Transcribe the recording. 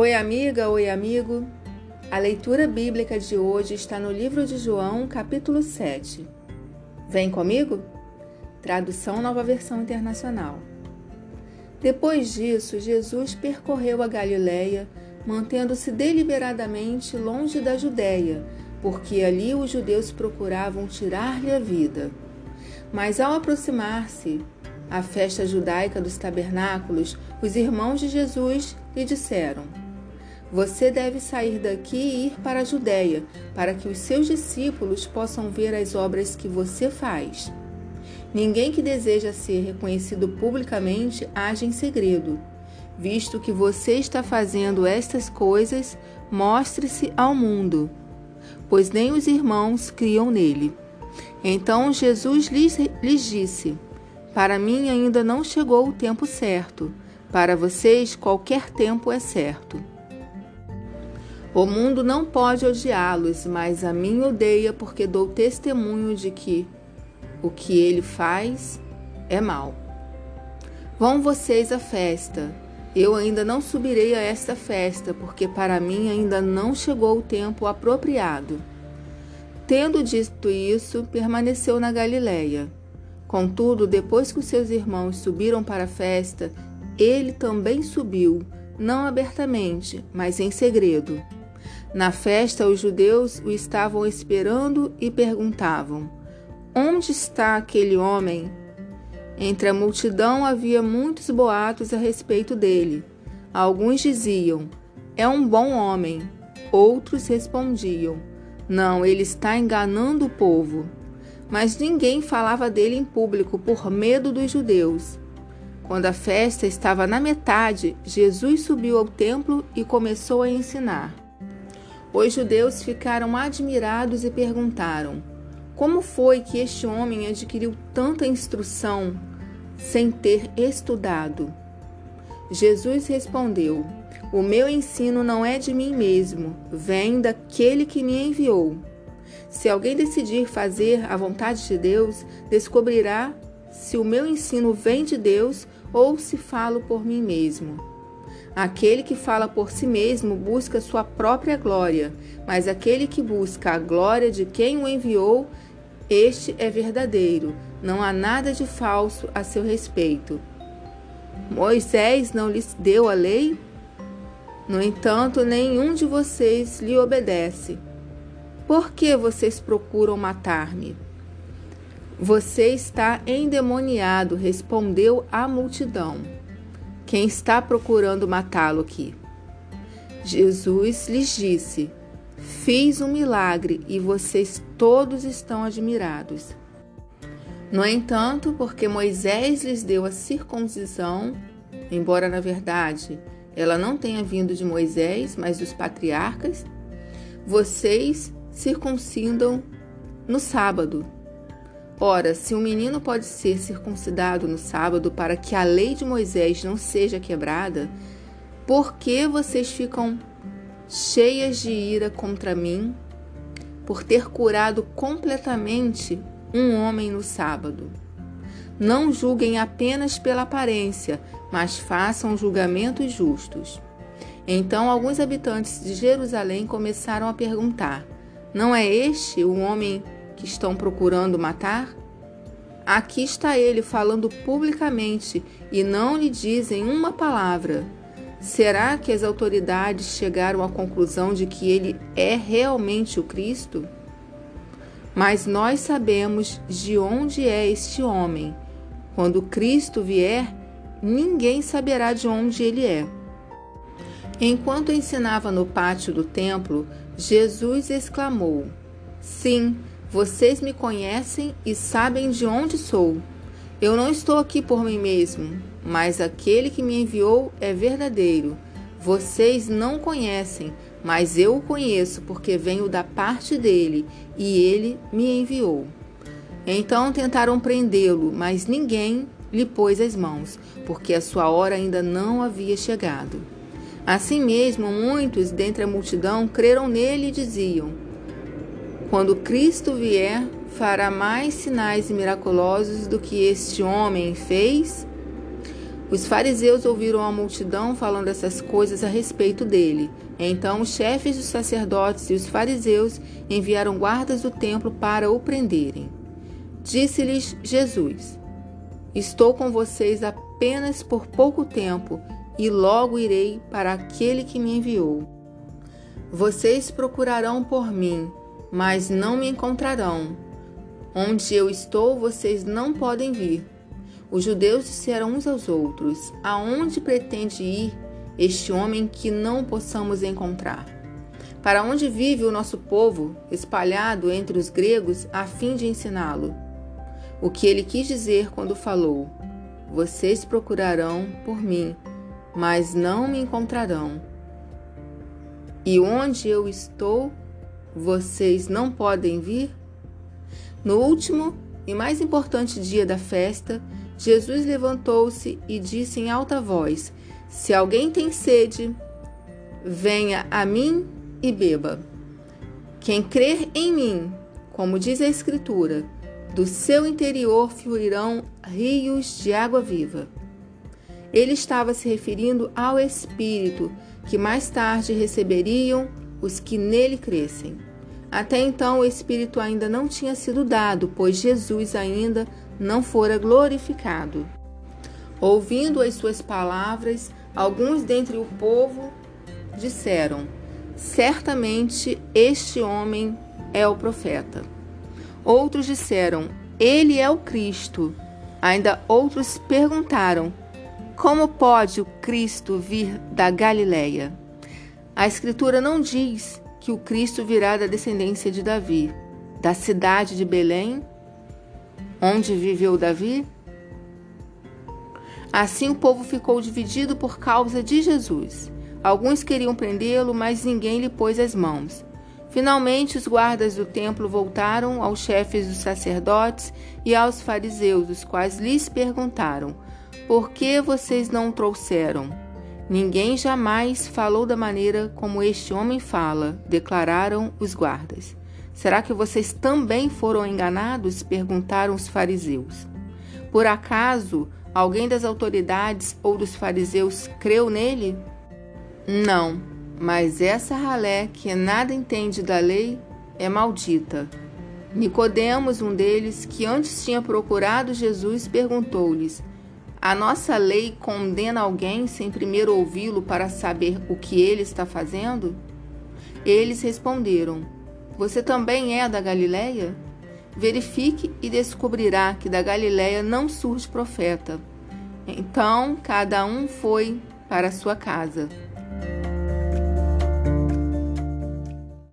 Oi, amiga, oi, amigo. A leitura bíblica de hoje está no livro de João, capítulo 7. Vem comigo? Tradução Nova Versão Internacional. Depois disso, Jesus percorreu a Galiléia, mantendo-se deliberadamente longe da Judéia, porque ali os judeus procuravam tirar-lhe a vida. Mas ao aproximar-se à festa judaica dos tabernáculos, os irmãos de Jesus lhe disseram: Você deve sair daqui e ir para a Judéia, para que os seus discípulos possam ver as obras que você faz. Ninguém que deseja ser reconhecido publicamente age em segredo. Visto que você está fazendo estas coisas, mostre-se ao mundo, pois nem os irmãos criam nele. Então Jesus lhes, lhes disse: Para mim ainda não chegou o tempo certo, para vocês qualquer tempo é certo. O mundo não pode odiá-los, mas a mim odeia porque dou testemunho de que o que ele faz é mal. Vão vocês à festa. Eu ainda não subirei a esta festa, porque para mim ainda não chegou o tempo apropriado. Tendo dito isso, permaneceu na Galiléia. Contudo, depois que os seus irmãos subiram para a festa, ele também subiu, não abertamente, mas em segredo. Na festa, os judeus o estavam esperando e perguntavam: Onde está aquele homem? Entre a multidão havia muitos boatos a respeito dele. Alguns diziam: É um bom homem. Outros respondiam: Não, ele está enganando o povo. Mas ninguém falava dele em público por medo dos judeus. Quando a festa estava na metade, Jesus subiu ao templo e começou a ensinar. Os judeus ficaram admirados e perguntaram: como foi que este homem adquiriu tanta instrução sem ter estudado? Jesus respondeu: O meu ensino não é de mim mesmo, vem daquele que me enviou. Se alguém decidir fazer a vontade de Deus, descobrirá se o meu ensino vem de Deus ou se falo por mim mesmo. Aquele que fala por si mesmo busca sua própria glória, mas aquele que busca a glória de quem o enviou este é verdadeiro, não há nada de falso a seu respeito. Moisés não lhes deu a lei? No entanto, nenhum de vocês lhe obedece. Por que vocês procuram matar-me? Você está endemoniado, respondeu a multidão. Quem está procurando matá-lo aqui? Jesus lhes disse: Fiz um milagre e vocês todos estão admirados. No entanto, porque Moisés lhes deu a circuncisão, embora na verdade ela não tenha vindo de Moisés, mas dos patriarcas, vocês circuncidam no sábado. Ora, se um menino pode ser circuncidado no sábado para que a lei de Moisés não seja quebrada, por que vocês ficam cheias de ira contra mim, por ter curado completamente um homem no sábado. Não julguem apenas pela aparência, mas façam julgamentos justos. Então alguns habitantes de Jerusalém começaram a perguntar: Não é este o homem que estão procurando matar? Aqui está ele falando publicamente e não lhe dizem uma palavra. Será que as autoridades chegaram à conclusão de que ele é realmente o Cristo? Mas nós sabemos de onde é este homem. Quando Cristo vier, ninguém saberá de onde ele é. Enquanto ensinava no pátio do templo, Jesus exclamou: Sim, vocês me conhecem e sabem de onde sou. Eu não estou aqui por mim mesmo, mas aquele que me enviou é verdadeiro. Vocês não conhecem, mas eu o conheço, porque venho da parte dele e ele me enviou. Então tentaram prendê-lo, mas ninguém lhe pôs as mãos, porque a sua hora ainda não havia chegado. Assim mesmo, muitos dentre a multidão creram nele e diziam: Quando Cristo vier, fará mais sinais miraculosos do que este homem fez? Os fariseus ouviram a multidão falando essas coisas a respeito dele. Então os chefes dos sacerdotes e os fariseus enviaram guardas do templo para o prenderem. Disse-lhes Jesus: Estou com vocês apenas por pouco tempo e logo irei para aquele que me enviou. Vocês procurarão por mim, mas não me encontrarão. Onde eu estou, vocês não podem vir. Os judeus disseram uns aos outros: Aonde pretende ir este homem que não possamos encontrar? Para onde vive o nosso povo, espalhado entre os gregos, a fim de ensiná-lo? O que ele quis dizer quando falou: Vocês procurarão por mim, mas não me encontrarão. E onde eu estou, vocês não podem vir? No último e mais importante dia da festa, Jesus levantou-se e disse em alta voz: Se alguém tem sede, venha a mim e beba. Quem crer em mim, como diz a Escritura, do seu interior fluirão rios de água viva. Ele estava se referindo ao Espírito que mais tarde receberiam os que nele crescem. Até então o Espírito ainda não tinha sido dado, pois Jesus ainda não fora glorificado. Ouvindo as suas palavras, alguns dentre o povo disseram: Certamente este homem é o profeta. Outros disseram: Ele é o Cristo. Ainda outros perguntaram: Como pode o Cristo vir da Galileia? A Escritura não diz que o Cristo virá da descendência de Davi, da cidade de Belém, onde viveu Davi? Assim o povo ficou dividido por causa de Jesus. Alguns queriam prendê-lo, mas ninguém lhe pôs as mãos. Finalmente, os guardas do templo voltaram aos chefes dos sacerdotes e aos fariseus, os quais lhes perguntaram: Por que vocês não trouxeram? Ninguém jamais falou da maneira como este homem fala, declararam os guardas. Será que vocês também foram enganados? perguntaram os fariseus. Por acaso alguém das autoridades ou dos fariseus creu nele? Não, mas essa ralé que nada entende da lei é maldita. Nicodemos, um deles, que antes tinha procurado Jesus, perguntou-lhes: A nossa lei condena alguém sem primeiro ouvi-lo para saber o que ele está fazendo? Eles responderam: você também é da Galileia? Verifique e descobrirá que da Galileia não surge profeta. Então cada um foi para sua casa.